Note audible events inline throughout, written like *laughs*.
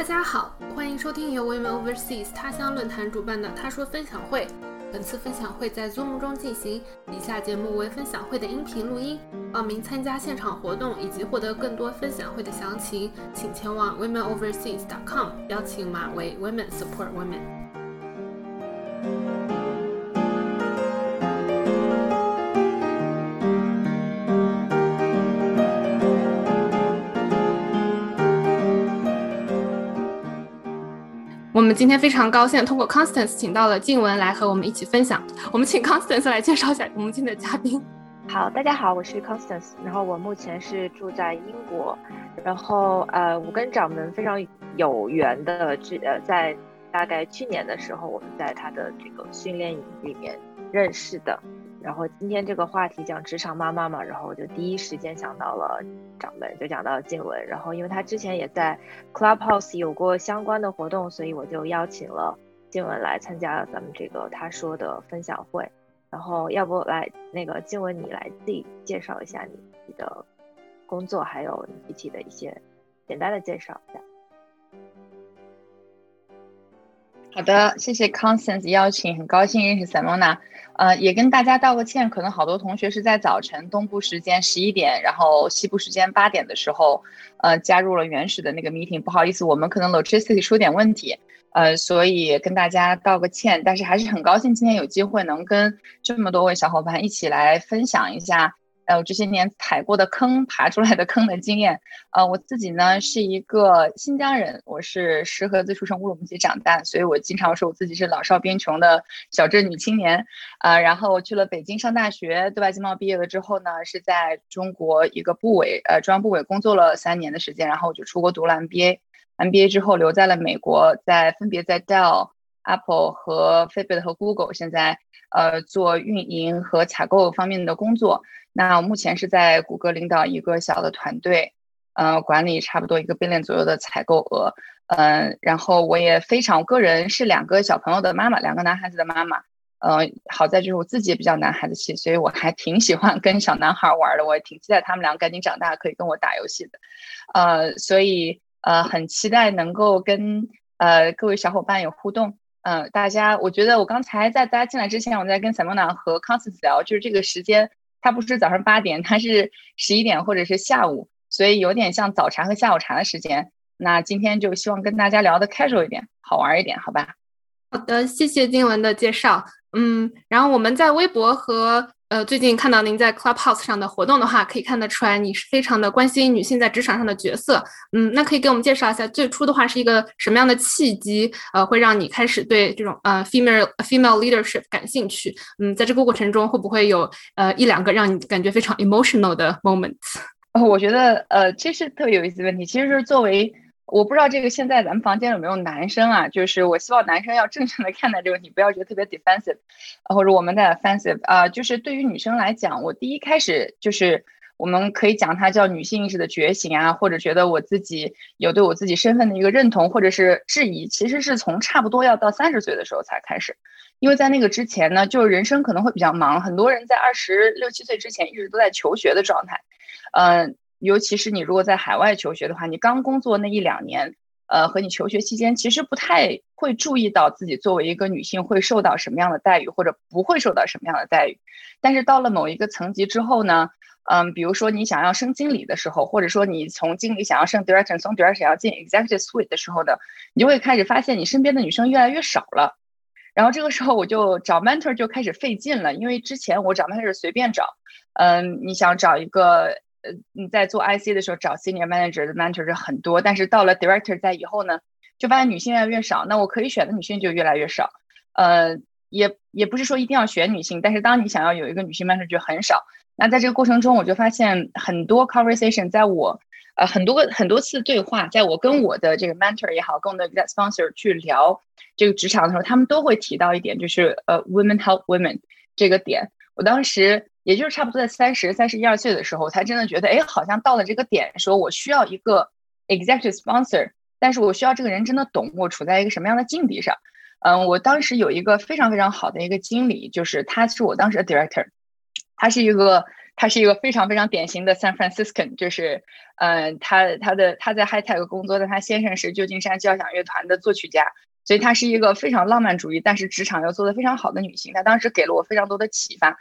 大家好，欢迎收听由 Women Overseas 他乡论坛主办的《他说分享会》。本次分享会在 Zoom 中进行，以下节目为分享会的音频录音。报名参加现场活动以及获得更多分享会的详情，请前往 womenoverseas.com，邀请码为 Women Support Women。们今天非常高兴，通过 Constance 请到了静雯来和我们一起分享。*laughs* 我们请 Constance 来介绍一下我们今天的嘉宾。好，大家好，我是 Constance，然后我目前是住在英国，然后呃，我跟掌门非常有缘的，这呃，在大概去年的时候，我们在他的这个训练营里面认识的。然后今天这个话题讲职场妈妈嘛，然后我就第一时间想到了掌门，就讲到了静雯。然后因为他之前也在 Clubhouse 有过相关的活动，所以我就邀请了静雯来参加咱们这个他说的分享会。然后要不来那个静雯，你来自己介绍一下你你的工作，还有你具体的一些简单的介绍一下。好的，谢谢 Constance 邀请，很高兴认识 Simona。呃，也跟大家道个歉，可能好多同学是在早晨东部时间十一点，然后西部时间八点的时候，呃，加入了原始的那个 meeting。不好意思，我们可能 logistics 出点问题，呃，所以跟大家道个歉。但是还是很高兴今天有机会能跟这么多位小伙伴一起来分享一下。呃，这些年踩过的坑，爬出来的坑的经验。呃，我自己呢是一个新疆人，我是石河子出生，乌鲁木齐长大，所以我经常说我自己是老少边穷的小镇女青年。呃，然后去了北京上大学，对外经贸毕业了之后呢，是在中国一个部委，呃，中央部委工作了三年的时间，然后我就出国读了 MBA，MBA 之后留在了美国，在分别在 Dell、Apple 和 Fitbit 和 Google，现在呃做运营和采购方面的工作。那目前是在谷歌领导一个小的团队，呃，管理差不多一个 billion 左右的采购额，嗯，然后我也非常，我个人是两个小朋友的妈妈，两个男孩子的妈妈，呃，好在就是我自己也比较男孩子气，所以我还挺喜欢跟小男孩玩的，我也挺期待他们俩赶紧长大可以跟我打游戏的，呃，所以呃很期待能够跟呃各位小伙伴有互动，嗯，大家，我觉得我刚才在大家进来之前，我在跟 Simona 和 Constance 聊，就是这个时间。它不是早上八点，它是十一点或者是下午，所以有点像早茶和下午茶的时间。那今天就希望跟大家聊的 casual 一点，好玩一点，好吧？好的，谢谢金文的介绍。嗯，然后我们在微博和。呃，最近看到您在 Clubhouse 上的活动的话，可以看得出来你是非常的关心女性在职场上的角色。嗯，那可以给我们介绍一下，最初的话是一个什么样的契机，呃，会让你开始对这种呃 female female leadership 感兴趣？嗯，在这个过程中会不会有呃一两个让你感觉非常 emotional 的 moments？哦，我觉得呃这是特别有意思的问题，其实是作为。我不知道这个现在咱们房间有没有男生啊？就是我希望男生要正常的看待这个问题，不要觉得特别 defensive，或者我们的 offensive 啊。就是对于女生来讲，我第一开始就是我们可以讲它叫女性意识的觉醒啊，或者觉得我自己有对我自己身份的一个认同，或者是质疑，其实是从差不多要到三十岁的时候才开始，因为在那个之前呢，就是人生可能会比较忙，很多人在二十六七岁之前一直都在求学的状态，嗯。尤其是你如果在海外求学的话，你刚工作那一两年，呃，和你求学期间，其实不太会注意到自己作为一个女性会受到什么样的待遇，或者不会受到什么样的待遇。但是到了某一个层级之后呢，嗯，比如说你想要升经理的时候，或者说你从经理想要升 director，从 director 要进 executive suite 的时候呢，你就会开始发现你身边的女生越来越少了。然后这个时候我就找 mentor 就开始费劲了，因为之前我找 mentor 随便找，嗯，你想找一个。呃，你在做 IC 的时候找 senior manager 的 mentor 是很多，但是到了 director 在以后呢，就发现女性越来越少，那我可以选的女性就越来越少。呃，也也不是说一定要选女性，但是当你想要有一个女性 mentor 就很少。那在这个过程中，我就发现很多 conversation，在我呃很多个很多次对话，在我跟我的这个 mentor 也好，跟我的 sponsor 去聊这个职场的时候，他们都会提到一点，就是呃 women help women 这个点。我当时。也就是差不多在三十三十一二岁的时候，才真的觉得，哎，好像到了这个点，说我需要一个 executive sponsor，但是我需要这个人真的懂我处在一个什么样的境地上。嗯，我当时有一个非常非常好的一个经理，就是他是我当时的 director，他是一个。他是一个非常非常典型的 San Franciscan，就是，嗯，他他的他在 High Tech 工作的，他先生是旧金山交响乐团的作曲家，所以她是一个非常浪漫主义，但是职场又做得非常好的女性。她当时给了我非常多的启发，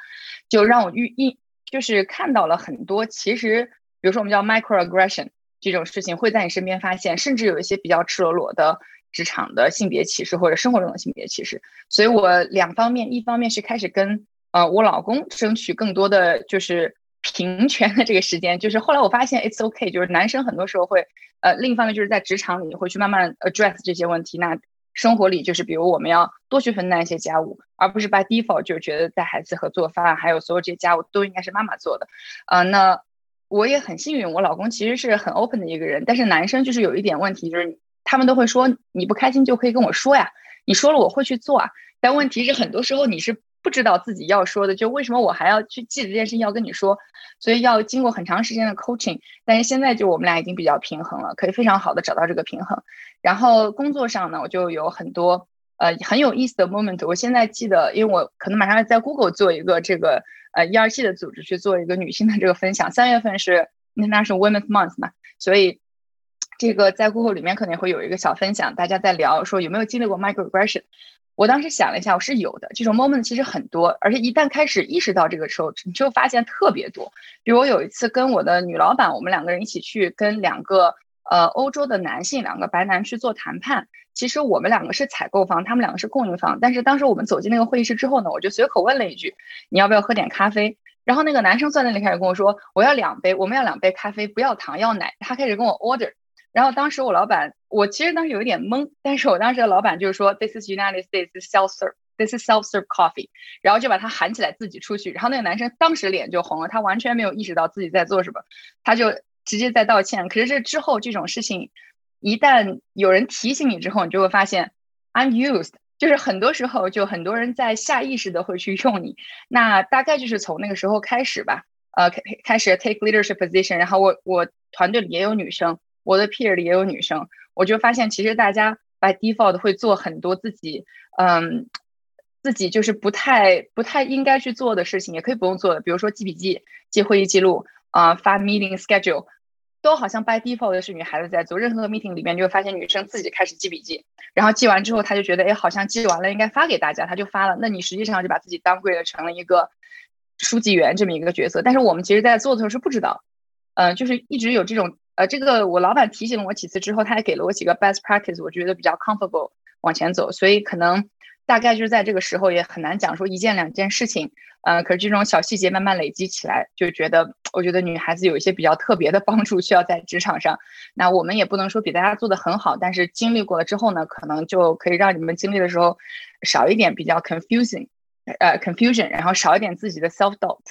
就让我遇一就是看到了很多其实，比如说我们叫 microaggression 这种事情会在你身边发现，甚至有一些比较赤裸裸的职场的性别歧视或者生活中的性别歧视。所以我两方面，一方面是开始跟。呃，我老公争取更多的就是平权的这个时间，就是后来我发现 it's okay，就是男生很多时候会，呃，另一方面就是在职场里会去慢慢 address 这些问题。那生活里就是比如我们要多去分担一些家务，而不是 by default 就觉得带孩子和做饭还有所有这些家务都应该是妈妈做的。呃，那我也很幸运，我老公其实是很 open 的一个人，但是男生就是有一点问题，就是他们都会说你不开心就可以跟我说呀，你说了我会去做啊。但问题是很多时候你是。不知道自己要说的，就为什么我还要去记这件事情要跟你说，所以要经过很长时间的 coaching。但是现在就我们俩已经比较平衡了，可以非常好的找到这个平衡。然后工作上呢，我就有很多呃很有意思的 moment。我现在记得，因为我可能马上要在 Google 做一个这个呃 ERC 的组织去做一个女性的这个分享。三月份是 International Women's Month 嘛，所以这个在 Google 里面可能会有一个小分享，大家在聊说有没有经历过 microaggression。我当时想了一下，我是有的这种 moment 其实很多，而且一旦开始意识到这个时候，你就发现特别多。比如我有一次跟我的女老板，我们两个人一起去跟两个呃欧洲的男性，两个白男去做谈判。其实我们两个是采购方，他们两个是供应方。但是当时我们走进那个会议室之后呢，我就随口问了一句：“你要不要喝点咖啡？”然后那个男生坐在那里开始跟我说：“我要两杯，我们要两杯咖啡，不要糖，要奶。”他开始跟我 order。然后当时我老板，我其实当时有一点懵，但是我当时的老板就是说，This is United States self serve，This is self serve coffee，然后就把他喊起来自己出去，然后那个男生当时脸就红了，他完全没有意识到自己在做什么，他就直接在道歉。可是这之后这种事情，一旦有人提醒你之后，你就会发现，I'm used，就是很多时候就很多人在下意识的会去用你，那大概就是从那个时候开始吧，呃，开开始 take leadership position，然后我我团队里也有女生。我的 peer 里也有女生，我就发现其实大家 by default 会做很多自己，嗯，自己就是不太不太应该去做的事情，也可以不用做的，比如说记笔记、记会议记录啊、发 meeting schedule，都好像 by default 是女孩子在做。任何 meeting 里面就会发现女生自己开始记笔记，然后记完之后，她就觉得哎，好像记完了应该发给大家，她就发了。那你实际上就把自己 downgrade 成了一个书记员这么一个角色。但是我们其实在做的时候是不知道，嗯，就是一直有这种。呃，这个我老板提醒了我几次之后，他还给了我几个 best practice，我觉得比较 comfortable 往前走，所以可能大概就是在这个时候也很难讲说一件两件事情，呃，可是这种小细节慢慢累积起来，就觉得我觉得女孩子有一些比较特别的帮助需要在职场上，那我们也不能说比大家做的很好，但是经历过了之后呢，可能就可以让你们经历的时候少一点比较 confusing，呃 confusion，然后少一点自己的 self doubt。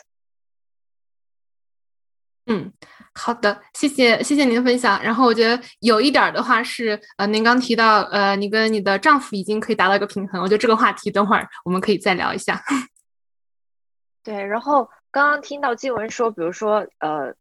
嗯，好的，谢谢谢谢您的分享。然后我觉得有一点的话是，呃，您刚提到，呃，你跟你的丈夫已经可以达到一个平衡。我觉得这个话题等会儿我们可以再聊一下。*laughs* 对，然后刚刚听到静文说，比如说，呃，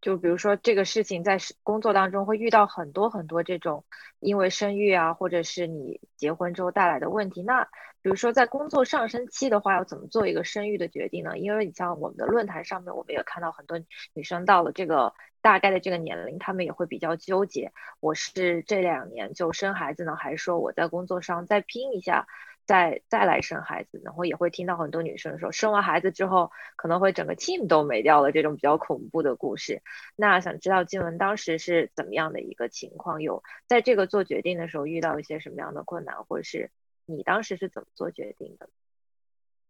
就比如说这个事情在工作当中会遇到很多很多这种因为生育啊，或者是你结婚之后带来的问题，那。比如说，在工作上升期的话，要怎么做一个生育的决定呢？因为你像我们的论坛上面，我们也看到很多女生到了这个大概的这个年龄，她们也会比较纠结：我是这两年就生孩子呢，还是说我在工作上再拼一下，再再来生孩子？然后也会听到很多女生说，生完孩子之后可能会整个 team 都没掉了这种比较恐怖的故事。那想知道金文当时是怎么样的一个情况？有在这个做决定的时候遇到一些什么样的困难，或者是？你当时是怎么做决定的？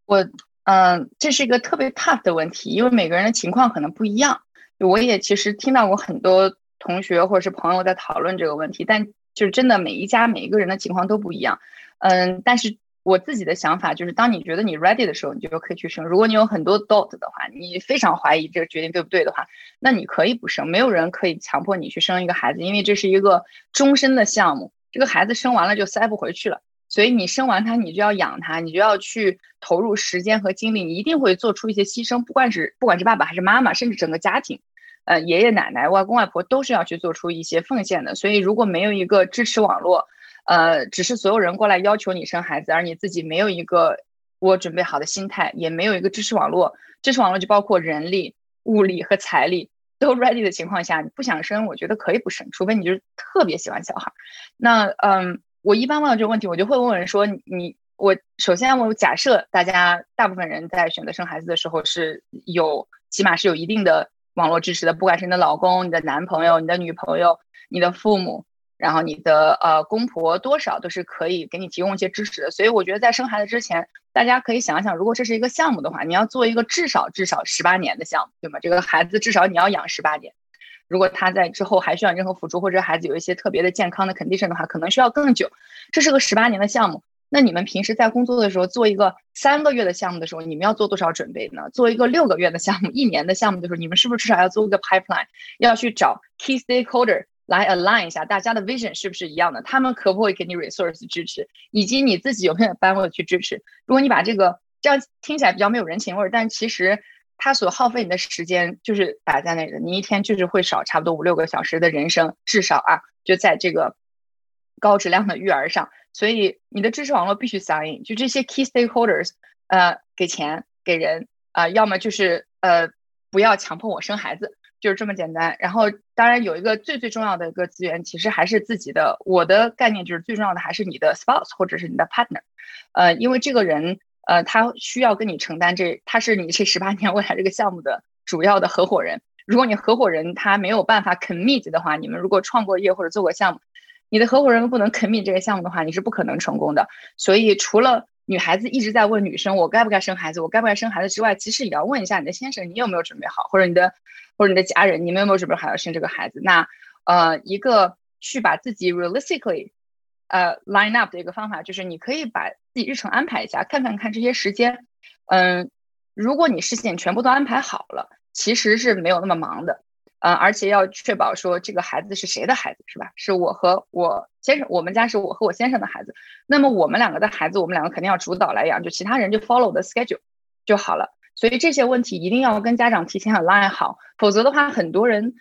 我嗯，这是一个特别 tough 的问题，因为每个人的情况可能不一样。我也其实听到过很多同学或者是朋友在讨论这个问题，但就是真的每一家每一个人的情况都不一样。嗯，但是我自己的想法就是，当你觉得你 ready 的时候，你就可以去生。如果你有很多 doubt 的话，你非常怀疑这个决定对不对的话，那你可以不生。没有人可以强迫你去生一个孩子，因为这是一个终身的项目。这个孩子生完了就塞不回去了。所以你生完他，你就要养他，你就要去投入时间和精力，你一定会做出一些牺牲，不管是不管是爸爸还是妈妈，甚至整个家庭，呃，爷爷奶奶、外公外婆都是要去做出一些奉献的。所以如果没有一个支持网络，呃，只是所有人过来要求你生孩子，而你自己没有一个我准备好的心态，也没有一个支持网络，支持网络就包括人力、物力和财力都 ready 的情况下，你不想生，我觉得可以不生，除非你就是特别喜欢小孩。那嗯，我一般问到这个问题，我就会问人说，你我首先我假设大家大部分人在选择生孩子的时候是有起码是有一定的网络支持的，不管是你的老公、你的男朋友、你的女朋友、你的父母。然后你的呃公婆多少都是可以给你提供一些支持的，所以我觉得在生孩子之前，大家可以想想，如果这是一个项目的话，你要做一个至少至少十八年的项目，对吗？这个孩子至少你要养十八年，如果他在之后还需要任何辅助，或者孩子有一些特别的健康的 condition 的话，可能需要更久。这是个十八年的项目，那你们平时在工作的时候做一个三个月的项目的时候，你们要做多少准备呢？做一个六个月的项目、一年的项目的时候，你们是不是至少要做一个 pipeline，要去找 key stakeholder？来 align 一下，大家的 vision 是不是一样的？他们可不可以给你 resource 支持，以及你自己有没有班位去支持？如果你把这个这样听起来比较没有人情味儿，但其实他所耗费你的时间就是摆在那里的，你一天就是会少差不多五六个小时的人生，至少啊，就在这个高质量的育儿上。所以你的支持网络必须 sign，就这些 key stakeholders，呃，给钱给人啊，要么就是呃，不要强迫我生孩子。就是这么简单，然后当然有一个最最重要的一个资源，其实还是自己的。我的概念就是最重要的还是你的 spouse 或者是你的 partner，呃，因为这个人，呃，他需要跟你承担这，他是你这十八年未来这个项目的主要的合伙人。如果你合伙人他没有办法 commit 的话，你们如果创过业或者做过项目，你的合伙人不能 commit 这个项目的话，你是不可能成功的。所以除了女孩子一直在问女生我该不该生孩子，我该不该生孩子之外，其实也要问一下你的先生，你有没有准备好，或者你的或者你的家人，你们有没有准备好要生这个孩子？那呃，一个去把自己 realistically 呃 line up 的一个方法，就是你可以把自己日程安排一下，看看看这些时间，嗯，如果你事先全部都安排好了，其实是没有那么忙的。呃，而且要确保说这个孩子是谁的孩子，是吧？是我和我先生，我们家是我和我先生的孩子。那么我们两个的孩子，我们两个肯定要主导来养，就其他人就 follow the schedule 就好了。所以这些问题一定要跟家长提前 align 好，否则的话，很多人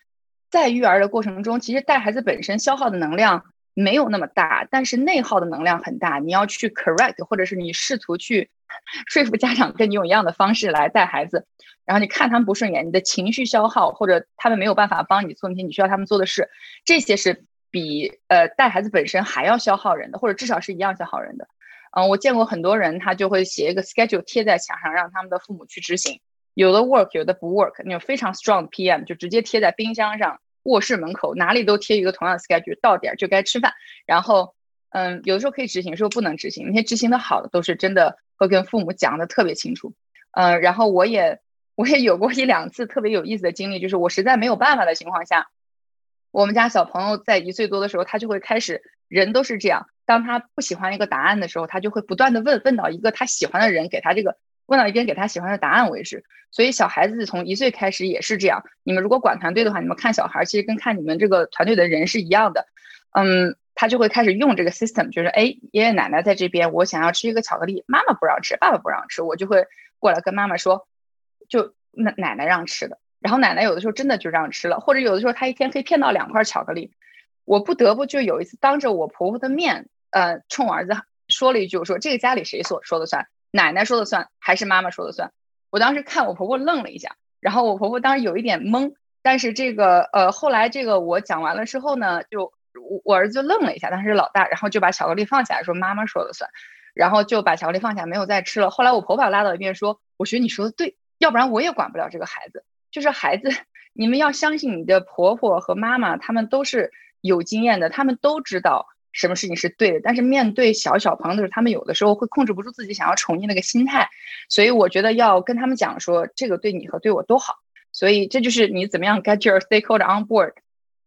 在育儿的过程中，其实带孩子本身消耗的能量没有那么大，但是内耗的能量很大。你要去 correct，或者是你试图去 *laughs* 说服家长跟你用一样的方式来带孩子。然后你看他们不顺眼，你的情绪消耗，或者他们没有办法帮你做那些你需要他们做的事，这些是比呃带孩子本身还要消耗人的，或者至少是一样消耗人的。嗯，我见过很多人，他就会写一个 schedule 贴在墙上，让他们的父母去执行。有的 work，有的不 work。那种非常 strong PM 就直接贴在冰箱上、卧室门口，哪里都贴一个同样的 schedule，到点就该吃饭。然后，嗯，有的时候可以执行，有时候不能执行。那些执行的好的，都是真的会跟父母讲的特别清楚。嗯，然后我也。我也有过一两次特别有意思的经历，就是我实在没有办法的情况下，我们家小朋友在一岁多的时候，他就会开始，人都是这样，当他不喜欢一个答案的时候，他就会不断的问，问到一个他喜欢的人给他这个，问到一边给他喜欢的答案为止。所以小孩子从一岁开始也是这样。你们如果管团队的话，你们看小孩其实跟看你们这个团队的人是一样的。嗯，他就会开始用这个 system，就是哎，爷爷奶奶在这边，我想要吃一个巧克力，妈妈不让吃，爸爸不让吃，我就会过来跟妈妈说。就那奶奶让吃的，然后奶奶有的时候真的就让吃了，或者有的时候她一天可以骗到两块巧克力，我不得不就有一次当着我婆婆的面，呃，冲我儿子说了一句，我说这个家里谁说说的算，奶奶说的算还是妈妈说的算？我当时看我婆婆愣了一下，然后我婆婆当时有一点懵，但是这个呃后来这个我讲完了之后呢，就我我儿子就愣了一下，当时老大，然后就把巧克力放下来说妈妈说的算，然后就把巧克力放下没有再吃了。后来我婆婆拉到一边说，我觉得你说的对。要不然我也管不了这个孩子，就是孩子，你们要相信你的婆婆和妈妈，他们都是有经验的，他们都知道什么事情是对的。但是面对小小朋友的时候，他们有的时候会控制不住自己想要宠溺那个心态，所以我觉得要跟他们讲说，这个对你和对我都好。所以这就是你怎么样 get your stakeholder on board。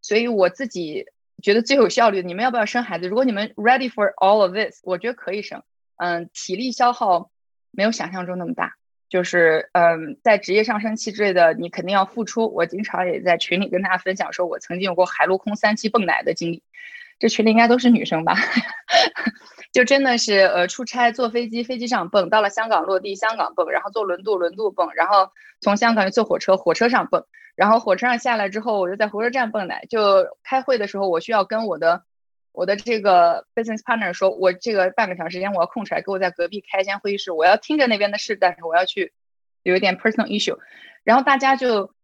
所以我自己觉得最有效率，你们要不要生孩子？如果你们 ready for all of this，我觉得可以生。嗯，体力消耗没有想象中那么大。就是嗯，在职业上升期之类的，你肯定要付出。我经常也在群里跟大家分享，说我曾经有过海陆空三期蹦奶的经历。这群里应该都是女生吧？*laughs* 就真的是呃，出差坐飞机，飞机上蹦；到了香港落地，香港蹦；然后坐轮渡，轮渡蹦；然后从香港坐火车，火车上蹦；然后火车上下来之后，我就在火车站蹦来。就开会的时候，我需要跟我的我的这个 business partner 说，我这个半个小时时间我要空出来，给我在隔壁开一间会议室，我要听着那边的事，但是我要去有一点 personal issue，然后大家就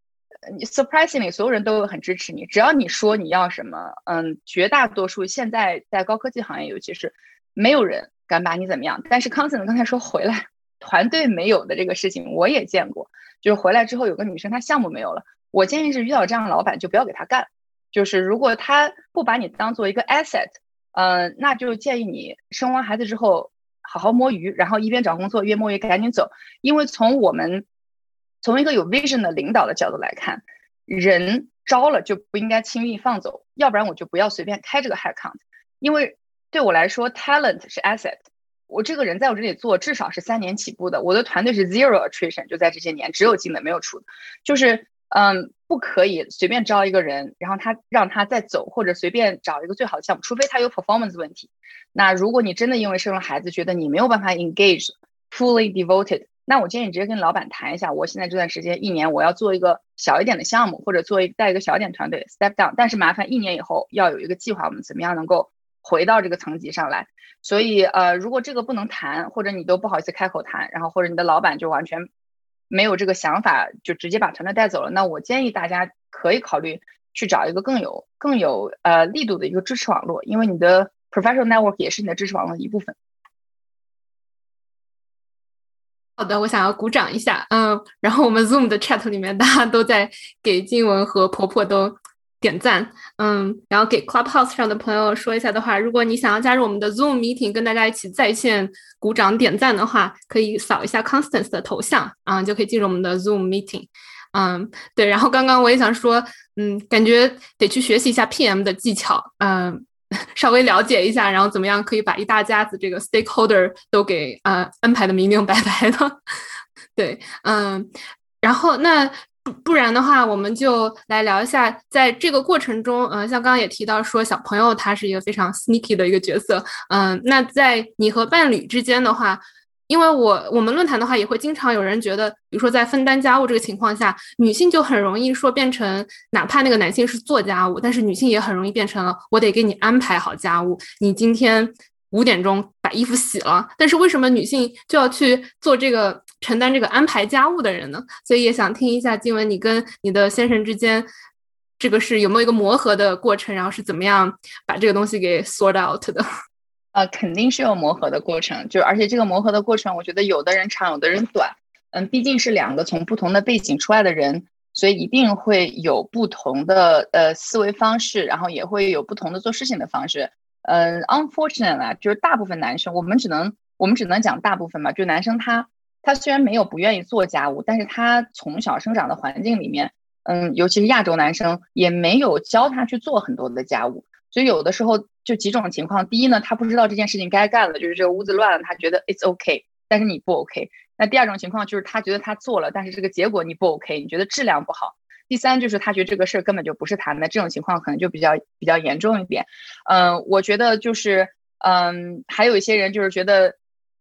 ，surprisingly 所有人都很支持你，只要你说你要什么，嗯，绝大多数现在在高科技行业，尤其是没有人敢把你怎么样。但是康森刚才说回来团队没有的这个事情，我也见过，就是回来之后有个女生她项目没有了，我建议是遇到这样的老板就不要给他干。就是如果他不把你当做一个 asset，嗯，那就建议你生完孩子之后好好摸鱼，然后一边找工作，越摸越赶紧走。因为从我们从一个有 vision 的领导的角度来看，人招了就不应该轻易放走，要不然我就不要随便开这个 head count。因为对我来说，talent 是 asset，我这个人在我这里做至少是三年起步的，我的团队是 zero attrition，就在这些年只有进的没有出的，就是。嗯，不可以随便招一个人，然后他让他再走，或者随便找一个最好的项目，除非他有 performance 问题。那如果你真的因为生了孩子，觉得你没有办法 engage fully devoted，那我建议你直接跟老板谈一下，我现在这段时间一年我要做一个小一点的项目，或者做一带一个小点团队 step down，但是麻烦一年以后要有一个计划，我们怎么样能够回到这个层级上来。所以呃，如果这个不能谈，或者你都不好意思开口谈，然后或者你的老板就完全。没有这个想法就直接把团队带走了。那我建议大家可以考虑去找一个更有更有呃力度的一个支持网络，因为你的 professional network 也是你的支持网络的一部分。好的，我想要鼓掌一下，嗯，然后我们 Zoom 的 chat 里面大家都在给静文和婆婆都。点赞，嗯，然后给 Clubhouse 上的朋友说一下的话，如果你想要加入我们的 Zoom meeting，跟大家一起在线鼓掌点赞的话，可以扫一下 Constance 的头像，啊，就可以进入我们的 Zoom meeting。嗯，对，然后刚刚我也想说，嗯，感觉得去学习一下 PM 的技巧，嗯，*laughs* 稍微了解一下，然后怎么样可以把一大家子这个 stakeholder 都给呃安排的明明白白的。*laughs* 对，嗯，然后那。不然的话，我们就来聊一下，在这个过程中，嗯，像刚刚也提到说，小朋友他是一个非常 sneaky 的一个角色，嗯，那在你和伴侣之间的话，因为我我们论坛的话，也会经常有人觉得，比如说在分担家务这个情况下，女性就很容易说变成，哪怕那个男性是做家务，但是女性也很容易变成了我得给你安排好家务，你今天五点钟把衣服洗了，但是为什么女性就要去做这个？承担这个安排家务的人呢，所以也想听一下静文，你跟你的先生之间，这个是有没有一个磨合的过程，然后是怎么样把这个东西给 sort out 的？呃，肯定是有磨合的过程，就而且这个磨合的过程，我觉得有的人长，有的人短。嗯，毕竟是两个从不同的背景出来的人，所以一定会有不同的呃思维方式，然后也会有不同的做事情的方式。嗯，unfortunately，就是大部分男生，我们只能我们只能讲大部分嘛，就男生他。他虽然没有不愿意做家务，但是他从小生长的环境里面，嗯，尤其是亚洲男生，也没有教他去做很多的家务，所以有的时候就几种情况。第一呢，他不知道这件事情该干了，就是这个屋子乱了，他觉得 it's OK，但是你不 OK。那第二种情况就是他觉得他做了，但是这个结果你不 OK，你觉得质量不好。第三就是他觉得这个事儿根本就不是他的，这种情况可能就比较比较严重一点。嗯，我觉得就是，嗯，还有一些人就是觉得。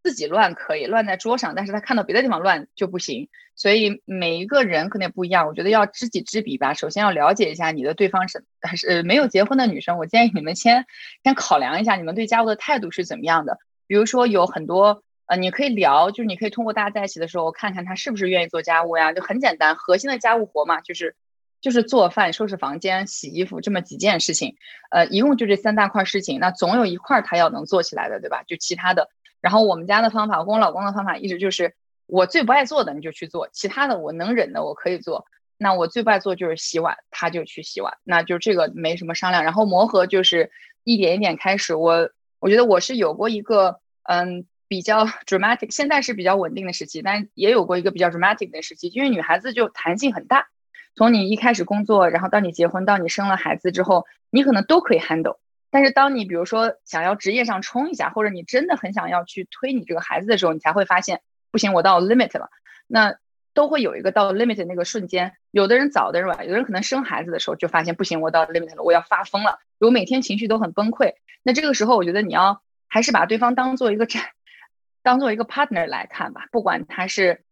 自己乱可以乱在桌上，但是他看到别的地方乱就不行。所以每一个人可能也不一样，我觉得要知己知彼吧。首先要了解一下你的对方是还是没有结婚的女生，我建议你们先先考量一下你们对家务的态度是怎么样的。比如说有很多呃，你可以聊，就是你可以通过大家在一起的时候看看他是不是愿意做家务呀，就很简单，核心的家务活嘛，就是就是做饭、收拾房间、洗衣服这么几件事情。呃，一共就这三大块事情，那总有一块他要能做起来的，对吧？就其他的。然后我们家的方法，我跟我老公的方法一直就是，我最不爱做的你就去做，其他的我能忍的我可以做。那我最不爱做就是洗碗，他就去洗碗，那就这个没什么商量。然后磨合就是一点一点开始。我我觉得我是有过一个嗯比较 dramatic，现在是比较稳定的时期，但也有过一个比较 dramatic 的时期，因为女孩子就弹性很大，从你一开始工作，然后到你结婚，到你生了孩子之后，你可能都可以 handle。但是当你比如说想要职业上冲一下，或者你真的很想要去推你这个孩子的时候，你才会发现不行，我到 limit 了。那都会有一个到 limit 那个瞬间。有的人早的是吧？有的人可能生孩子的时候就发现不行，我到 limit 了，我要发疯了，我每天情绪都很崩溃。那这个时候，我觉得你要还是把对方当做一个战，*laughs* 当做一个 partner 来看吧。不管他是，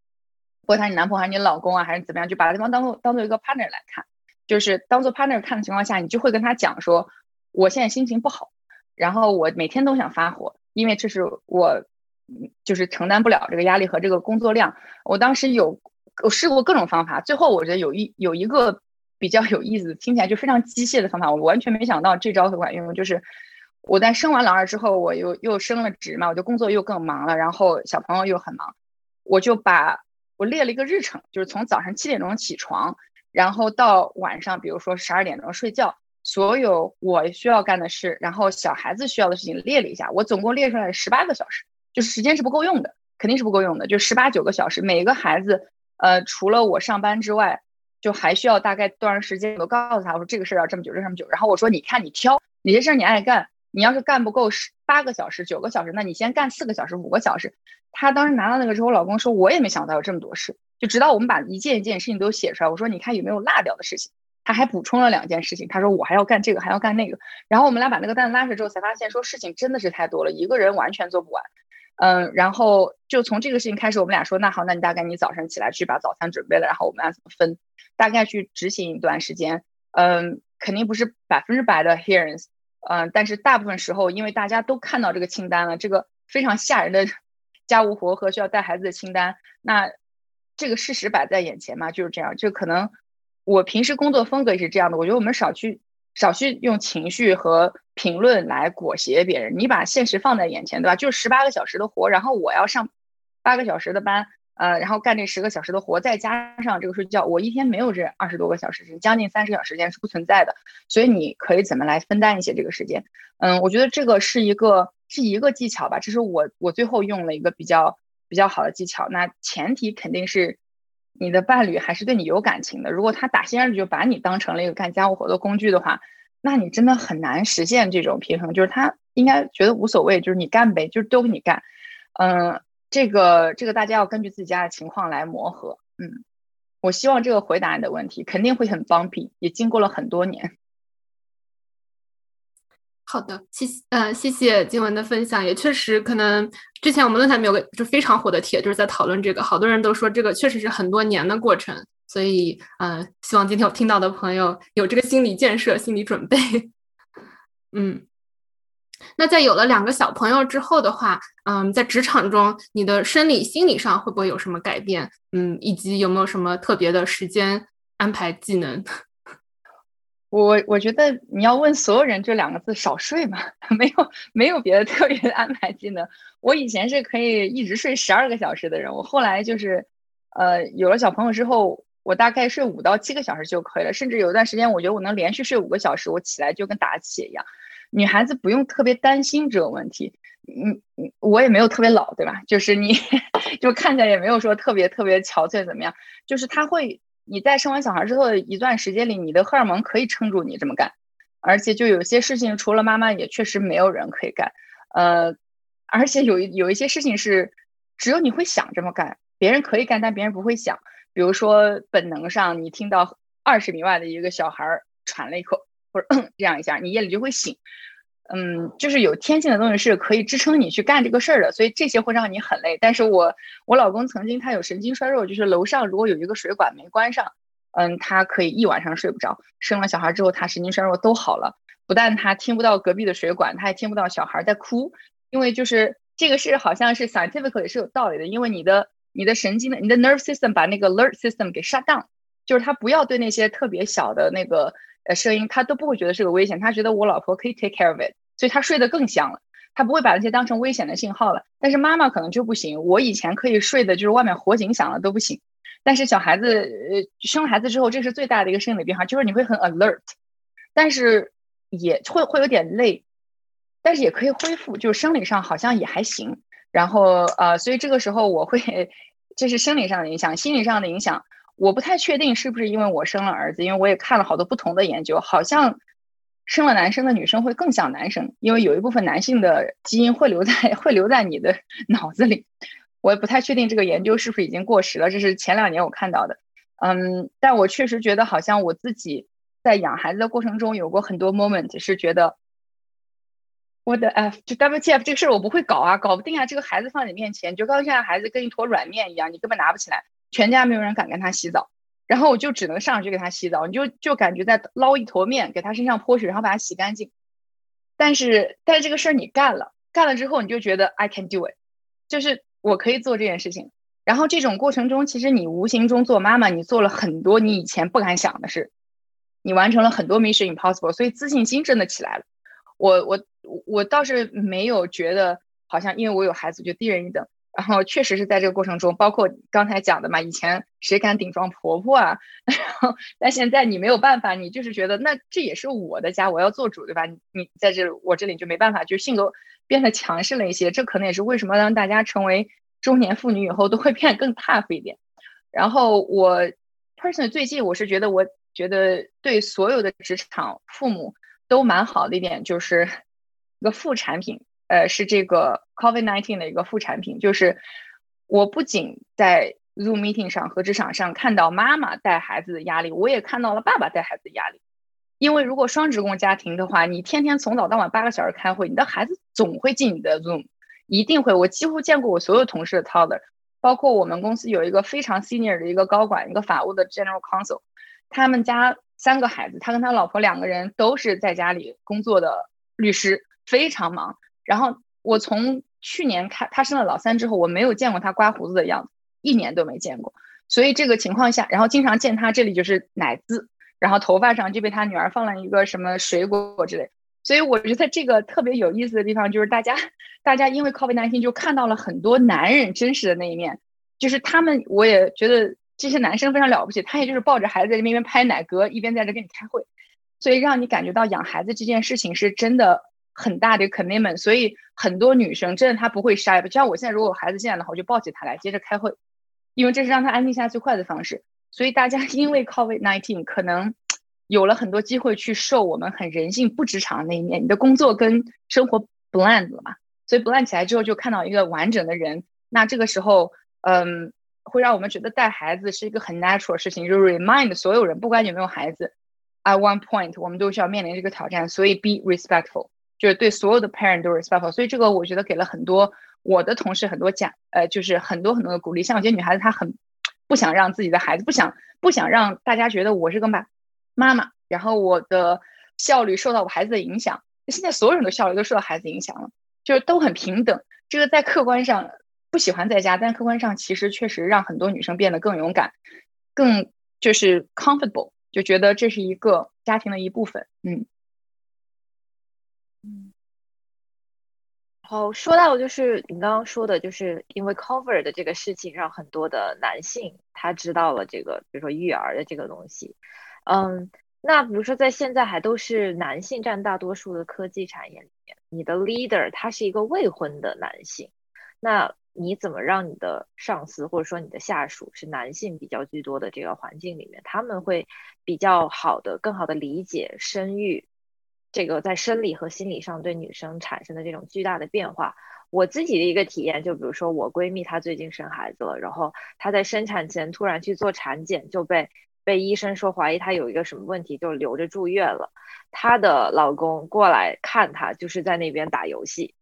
不管他你男朋友还是你老公啊，还是怎么样，就把对方当做当做一个 partner 来看。就是当做 partner 看的情况下，你就会跟他讲说。我现在心情不好，然后我每天都想发火，因为这是我就是承担不了这个压力和这个工作量。我当时有我试过各种方法，最后我觉得有一有一个比较有意思，听起来就非常机械的方法，我完全没想到这招很管用。就是我在生完老二之后，我又又升了职嘛，我就工作又更忙了，然后小朋友又很忙，我就把我列了一个日程，就是从早上七点钟起床，然后到晚上，比如说十二点钟睡觉。所有我需要干的事，然后小孩子需要的事情列了一下，我总共列出来十八个小时，就时间是不够用的，肯定是不够用的，就十八九个小时。每个孩子，呃，除了我上班之外，就还需要大概多长时间？我告诉他，我说这个事儿要这么久，这么久。然后我说，你看你挑哪些事儿你爱干，你要是干不够十八个小时、九个小时，那你先干四个小时、五个小时。他当时拿到那个之后，我老公说，我也没想到有这么多事，就直到我们把一件一件事情都写出来，我说你看有没有落掉的事情。他还补充了两件事情，他说我还要干这个，还要干那个。然后我们俩把那个单拉出来之后，才发现说事情真的是太多了，一个人完全做不完。嗯，然后就从这个事情开始，我们俩说那好，那你大概你早上起来去把早餐准备了，然后我们俩怎么分，大概去执行一段时间。嗯，肯定不是百分之百的 hearings，嗯，但是大部分时候，因为大家都看到这个清单了，这个非常吓人的家务活和需要带孩子的清单，那这个事实摆在眼前嘛，就是这样，就可能。我平时工作风格也是这样的，我觉得我们少去少去用情绪和评论来裹挟别人。你把现实放在眼前，对吧？就是十八个小时的活，然后我要上八个小时的班，呃，然后干这十个小时的活，再加上这个睡觉，我一天没有这二十多个小时，将近三十小时时间是不存在的。所以你可以怎么来分担一些这个时间？嗯，我觉得这个是一个是一个技巧吧，这是我我最后用了一个比较比较好的技巧。那前提肯定是。你的伴侣还是对你有感情的。如果他打心眼里就把你当成了一个干家务活的工具的话，那你真的很难实现这种平衡。就是他应该觉得无所谓，就是你干呗，就是都给你干。嗯，这个这个大家要根据自己家的情况来磨合。嗯，我希望这个回答你的问题肯定会很方便，也经过了很多年。好的，谢谢，呃，谢谢静文的分享，也确实可能之前我们论坛里面有个就非常火的帖，就是在讨论这个，好多人都说这个确实是很多年的过程，所以，嗯，希望今天我听到的朋友有这个心理建设、心理准备。*laughs* 嗯，那在有了两个小朋友之后的话，嗯，在职场中，你的生理、心理上会不会有什么改变？嗯，以及有没有什么特别的时间安排技能？我我觉得你要问所有人这两个字少睡嘛，*laughs* 没有没有别的特别的安排技能。我以前是可以一直睡十二个小时的人，我后来就是，呃，有了小朋友之后，我大概睡五到七个小时就可以了。甚至有一段时间，我觉得我能连续睡五个小时，我起来就跟打鸡血一样。女孩子不用特别担心这个问题，嗯嗯，我也没有特别老，对吧？就是你 *laughs* 就看起来也没有说特别特别憔悴怎么样，就是他会。你在生完小孩之后的一段时间里，你的荷尔蒙可以撑住你这么干，而且就有些事情除了妈妈也确实没有人可以干，呃，而且有有一些事情是只有你会想这么干，别人可以干，但别人不会想。比如说本能上，你听到二十米外的一个小孩喘了一口，或者 *coughs* 这样一下，你夜里就会醒。嗯，就是有天性的东西是可以支撑你去干这个事儿的，所以这些会让你很累。但是我我老公曾经他有神经衰弱，就是楼上如果有一个水管没关上，嗯，他可以一晚上睡不着。生了小孩之后，他神经衰弱都好了，不但他听不到隔壁的水管，他也听不到小孩在哭，因为就是这个是好像是 scientific 也是有道理的，因为你的你的神经的你的 nerve system 把那个 alert system 给 shut down，就是他不要对那些特别小的那个。呃，声音他都不会觉得是个危险，他觉得我老婆可以 take care of it，所以他睡得更香了，他不会把那些当成危险的信号了。但是妈妈可能就不行，我以前可以睡的，就是外面火警响了都不行。但是小孩子，呃，生了孩子之后，这是最大的一个生理变化，就是你会很 alert，但是也会会有点累，但是也可以恢复，就是生理上好像也还行。然后呃，所以这个时候我会，*laughs* 这是生理上的影响，心理上的影响。我不太确定是不是因为我生了儿子，因为我也看了好多不同的研究，好像生了男生的女生会更像男生，因为有一部分男性的基因会留在 *laughs* 会留在你的 *laughs* 脑子里。我也不太确定这个研究是不是已经过时了，这是前两年我看到的。嗯，但我确实觉得好像我自己在养孩子的过程中有过很多 moment 是觉得我的 F 就 WTF 这个事儿我不会搞啊，搞不定啊，这个孩子放你面前，就刚现在孩子跟一坨软面一样，你根本拿不起来。全家没有人敢跟他洗澡，然后我就只能上去给他洗澡。你就就感觉在捞一坨面给他身上泼水，然后把他洗干净。但是但是这个事儿你干了，干了之后你就觉得 I can do it，就是我可以做这件事情。然后这种过程中，其实你无形中做妈妈，你做了很多你以前不敢想的事，你完成了很多 mission impossible，所以自信心真的起来了。我我我倒是没有觉得好像因为我有孩子就低人一等。然后确实是在这个过程中，包括刚才讲的嘛，以前谁敢顶撞婆婆啊？*laughs* 然后但现在你没有办法，你就是觉得那这也是我的家，我要做主，对吧？你你在这我这里就没办法，就性格变得强势了一些。这可能也是为什么让大家成为中年妇女以后都会变得更 tough 一点。然后我 personally 最近我是觉得，我觉得对所有的职场父母都蛮好的一点，就是一个副产品。呃，是这个 COVID-19 的一个副产品，就是我不仅在 Zoom meeting 上和职场上看到妈妈带孩子的压力，我也看到了爸爸带孩子的压力。因为如果双职工家庭的话，你天天从早到晚八个小时开会，你的孩子总会进你的 Zoom，一定会。我几乎见过我所有同事的 toddler，包括我们公司有一个非常 senior 的一个高管，一个法务的 general counsel，他们家三个孩子，他跟他老婆两个人都是在家里工作的律师，非常忙。然后我从去年看他生了老三之后，我没有见过他刮胡子的样子，一年都没见过。所以这个情况下，然后经常见他这里就是奶渍，然后头发上就被他女儿放了一个什么水果之类。所以我觉得这个特别有意思的地方就是大家，大家因为 COVID-19 就看到了很多男人真实的那一面，就是他们，我也觉得这些男生非常了不起，他也就是抱着孩子在这边拍奶嗝，一边在这跟你开会，所以让你感觉到养孩子这件事情是真的。很大的 commitment，所以很多女生真的她不会 shy，就像我现在如果有孩子进来的话，我就抱起他来接着开会，因为这是让他安静下最快的方式。所以大家 *laughs* 因为 COVID nineteen 可能有了很多机会去受我们很人性不职场的那一面，你的工作跟生活 blend 了嘛，所以 blend 起来之后就看到一个完整的人。那这个时候，嗯，会让我们觉得带孩子是一个很 natural 的事情，就是 remind 所有人，不管有没有孩子，at one point 我们都需要面临这个挑战，所以 be respectful。就是对所有的 parent 都 respectful，所以这个我觉得给了很多我的同事很多奖，呃，就是很多很多的鼓励。像有些女孩子她很不想让自己的孩子，不想不想让大家觉得我是个妈妈妈，然后我的效率受到我孩子的影响。现在所有人的效率都受到孩子影响了，就是都很平等。这个在客观上不喜欢在家，但客观上其实确实让很多女生变得更勇敢，更就是 comfortable，就觉得这是一个家庭的一部分。嗯。后说到就是你刚刚说的，就是因为 cover 的这个事情，让很多的男性他知道了这个，比如说育儿的这个东西。嗯，那比如说在现在还都是男性占大多数的科技产业里面，你的 leader 他是一个未婚的男性，那你怎么让你的上司或者说你的下属是男性比较居多的这个环境里面，他们会比较好的、更好的理解生育？这个在生理和心理上对女生产生的这种巨大的变化，我自己的一个体验，就比如说我闺蜜她最近生孩子了，然后她在生产前突然去做产检，就被被医生说怀疑她有一个什么问题，就留着住院了。她的老公过来看她，就是在那边打游戏。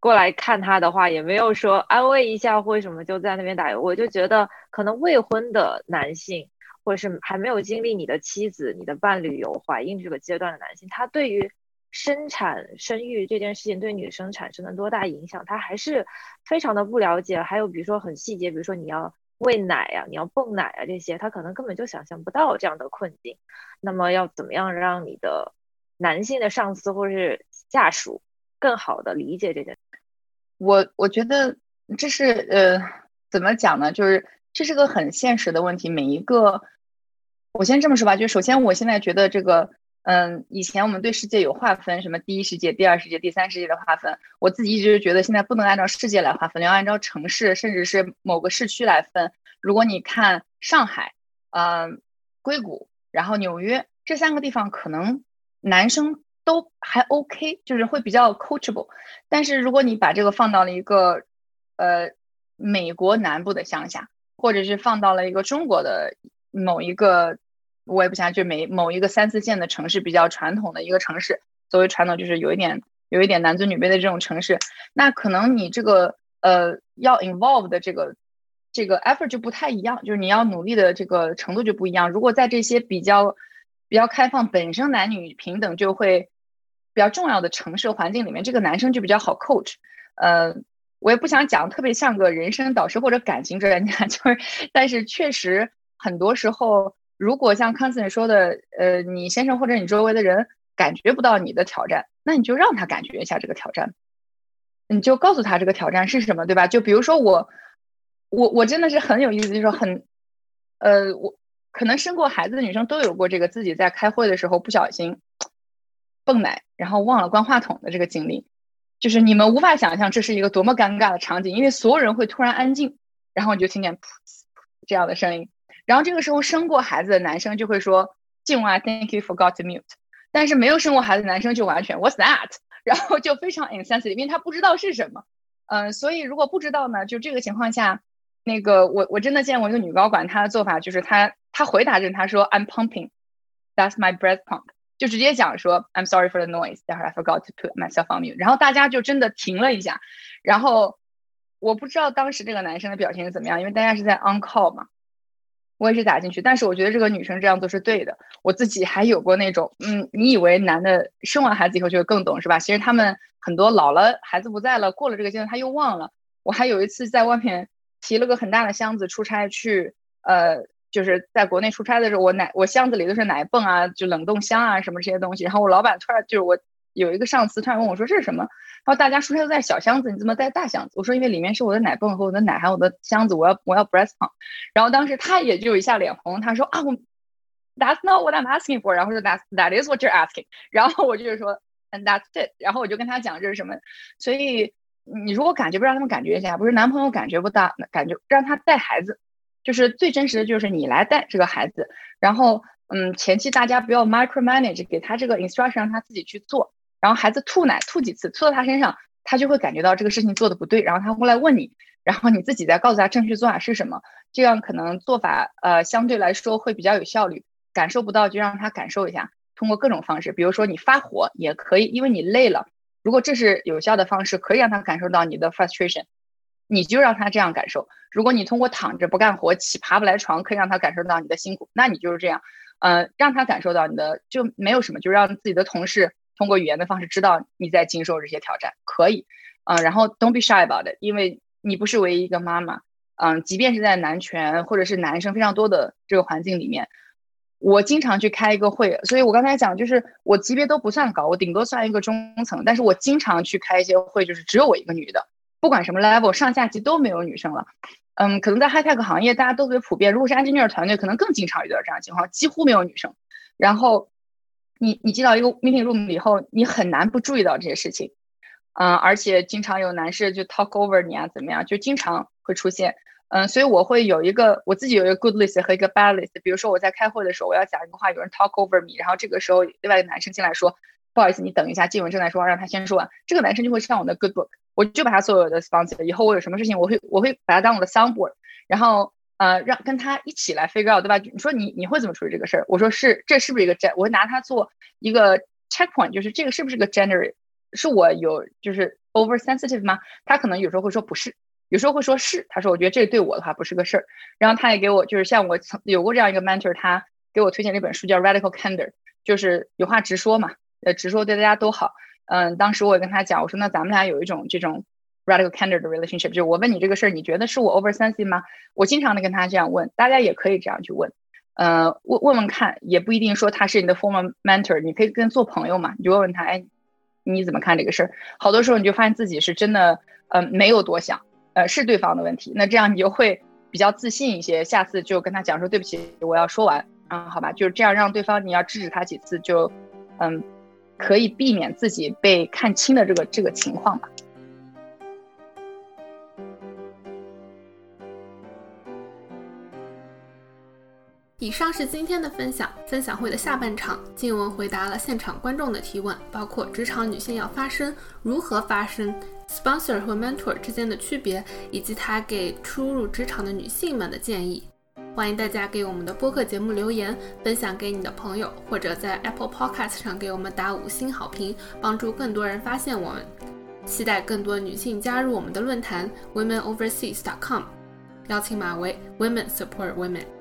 过来看她的话，也没有说安慰一下或什么，就在那边打游。我就觉得可能未婚的男性。或者是还没有经历你的妻子、你的伴侣有怀孕这个阶段的男性，他对于生产生育这件事情对女生产生了多大影响，他还是非常的不了解。还有比如说很细节，比如说你要喂奶呀、你要泵奶啊这些，他可能根本就想象不到这样的困境。那么要怎么样让你的男性的上司或者是下属更好的理解这件？我我觉得这是呃，怎么讲呢？就是。这是个很现实的问题。每一个，我先这么说吧，就首先，我现在觉得这个，嗯，以前我们对世界有划分，什么第一世界、第二世界、第三世界的划分。我自己一直觉得，现在不能按照世界来划分，你要按照城市，甚至是某个市区来分。如果你看上海、嗯，硅谷，然后纽约这三个地方，可能男生都还 OK，就是会比较 coachable。但是如果你把这个放到了一个，呃，美国南部的乡下。或者是放到了一个中国的某一个，我也不想就每某一个三四线的城市比较传统的一个城市，所谓传统就是有一点有一点男尊女卑的这种城市，那可能你这个呃要 involve 的这个这个 effort 就不太一样，就是你要努力的这个程度就不一样。如果在这些比较比较开放，本身男女平等就会比较重要的城市环境里面，这个男生就比较好 coach。呃，我也不想讲特别像个人生导师或者感情专家，*laughs* 就是，但是确实很多时候，如果像康斯 n 说的，呃，你先生或者你周围的人感觉不到你的挑战，那你就让他感觉一下这个挑战，你就告诉他这个挑战是什么，对吧？就比如说我，我我真的是很有意思，就是很，呃，我可能生过孩子的女生都有过这个自己在开会的时候不小心。泵奶，然后忘了关话筒的这个经历，就是你们无法想象这是一个多么尴尬的场景，因为所有人会突然安静，然后你就听见噗这样的声音，然后这个时候生过孩子的男生就会说“静啊，Thank you forgot to mute”，但是没有生过孩子的男生就完全 “What's that”，然后就非常 insensitive，因为他不知道是什么。嗯，所以如果不知道呢，就这个情况下，那个我我真的见过一个女高管，她的做法就是她她回答着她说 “I'm pumping”，That's my breath pump。就直接讲说，I'm sorry for the noise. 待会儿 I forgot to put myself on mute. 然后大家就真的停了一下，然后我不知道当时这个男生的表情是怎么样，因为大家是在 on call 嘛，我也是打进去。但是我觉得这个女生这样做是对的。我自己还有过那种，嗯，你以为男的生完孩子以后就会更懂是吧？其实他们很多老了，孩子不在了，过了这个阶段他又忘了。我还有一次在外面提了个很大的箱子出差去，呃。就是在国内出差的时候，我奶我箱子里都是奶泵啊，就冷冻箱啊什么这些东西。然后我老板突然就是我有一个上司突然问我说这是什么？然后大家出差都在小箱子，你怎么带大箱子？我说因为里面是我的奶泵和我的奶还有我的箱子，我要我要 breast pump。然后当时他也就一下脸红，他说啊我 That's not what I'm asking for。然后说 That that is what you're asking。然后我就是说 And that's it。然后我就跟他讲这是什么。所以你如果感觉不让他们感觉一下，不是男朋友感觉不到，感觉让他带孩子。就是最真实的就是你来带这个孩子，然后嗯，前期大家不要 micro manage，给他这个 instruction 让他自己去做，然后孩子吐奶吐几次，吐到他身上，他就会感觉到这个事情做的不对，然后他过来问你，然后你自己再告诉他正确做法是什么，这样可能做法呃相对来说会比较有效率，感受不到就让他感受一下，通过各种方式，比如说你发火也可以，因为你累了，如果这是有效的方式，可以让他感受到你的 frustration。你就让他这样感受。如果你通过躺着不干活、起爬不来床，可以让他感受到你的辛苦，那你就是这样，呃，让他感受到你的就没有什么，就让自己的同事通过语言的方式知道你在经受这些挑战，可以，嗯，然后 don't be shy about it，因为你不是唯一一个妈妈，嗯，即便是在男权或者是男生非常多的这个环境里面，我经常去开一个会，所以我刚才讲就是我级别都不算高，我顶多算一个中层，但是我经常去开一些会，就是只有我一个女的。不管什么 level，上下级都没有女生了。嗯，可能在 high tech 行业，大家都特别普遍。如果是 engineer 团队，可能更经常遇到这样的情况，几乎没有女生。然后，你你进到一个 meeting room 以后，你很难不注意到这些事情。嗯，而且经常有男士就 talk over 你啊，怎么样，就经常会出现。嗯，所以我会有一个我自己有一个 good list 和一个 bad list。比如说我在开会的时候，我要讲一个话，有人 talk over me，然后这个时候另外一个男生进来说。不好意思，你等一下，静文正在说，让他先说完。这个男生就会上我的 Good Book，我就把他所有的 sponsor，以后我有什么事情，我会我会把他当我的 soundboard，然后呃让跟他一起来 figure out，对吧？你说你你会怎么处理这个事儿？我说是，这是不是一个 gen？我会拿它做一个 checkpoint，就是这个是不是个 gender？是我有就是 oversensitive 吗？他可能有时候会说不是，有时候会说是。他说我觉得这对我的话不是个事儿。然后他也给我就是像我曾有过这样一个 mentor，他给我推荐了一本书叫 Radical Candor，就是有话直说嘛。呃，直说对大家都好。嗯，当时我也跟他讲，我说那咱们俩有一种这种 radical candor 的 relationship，就是我问你这个事儿，你觉得是我 oversensitive 吗？我经常的跟他这样问，大家也可以这样去问。呃，问问问看，也不一定说他是你的 former mentor，你可以跟做朋友嘛，你就问问他，哎，你怎么看这个事儿？好多时候你就发现自己是真的，呃，没有多想，呃，是对方的问题。那这样你就会比较自信一些，下次就跟他讲说，对不起，我要说完啊，好吧，就是这样让对方你要制止他几次，就嗯。可以避免自己被看清的这个这个情况吧。以上是今天的分享。分享会的下半场，静文回答了现场观众的提问，包括职场女性要发声，如何发声，sponsor 和 mentor 之间的区别，以及他给初入职场的女性们的建议。欢迎大家给我们的播客节目留言，分享给你的朋友，或者在 Apple Podcast 上给我们打五星好评，帮助更多人发现我们。期待更多女性加入我们的论坛 womenoverseas.com，邀请码为 Women Support Women。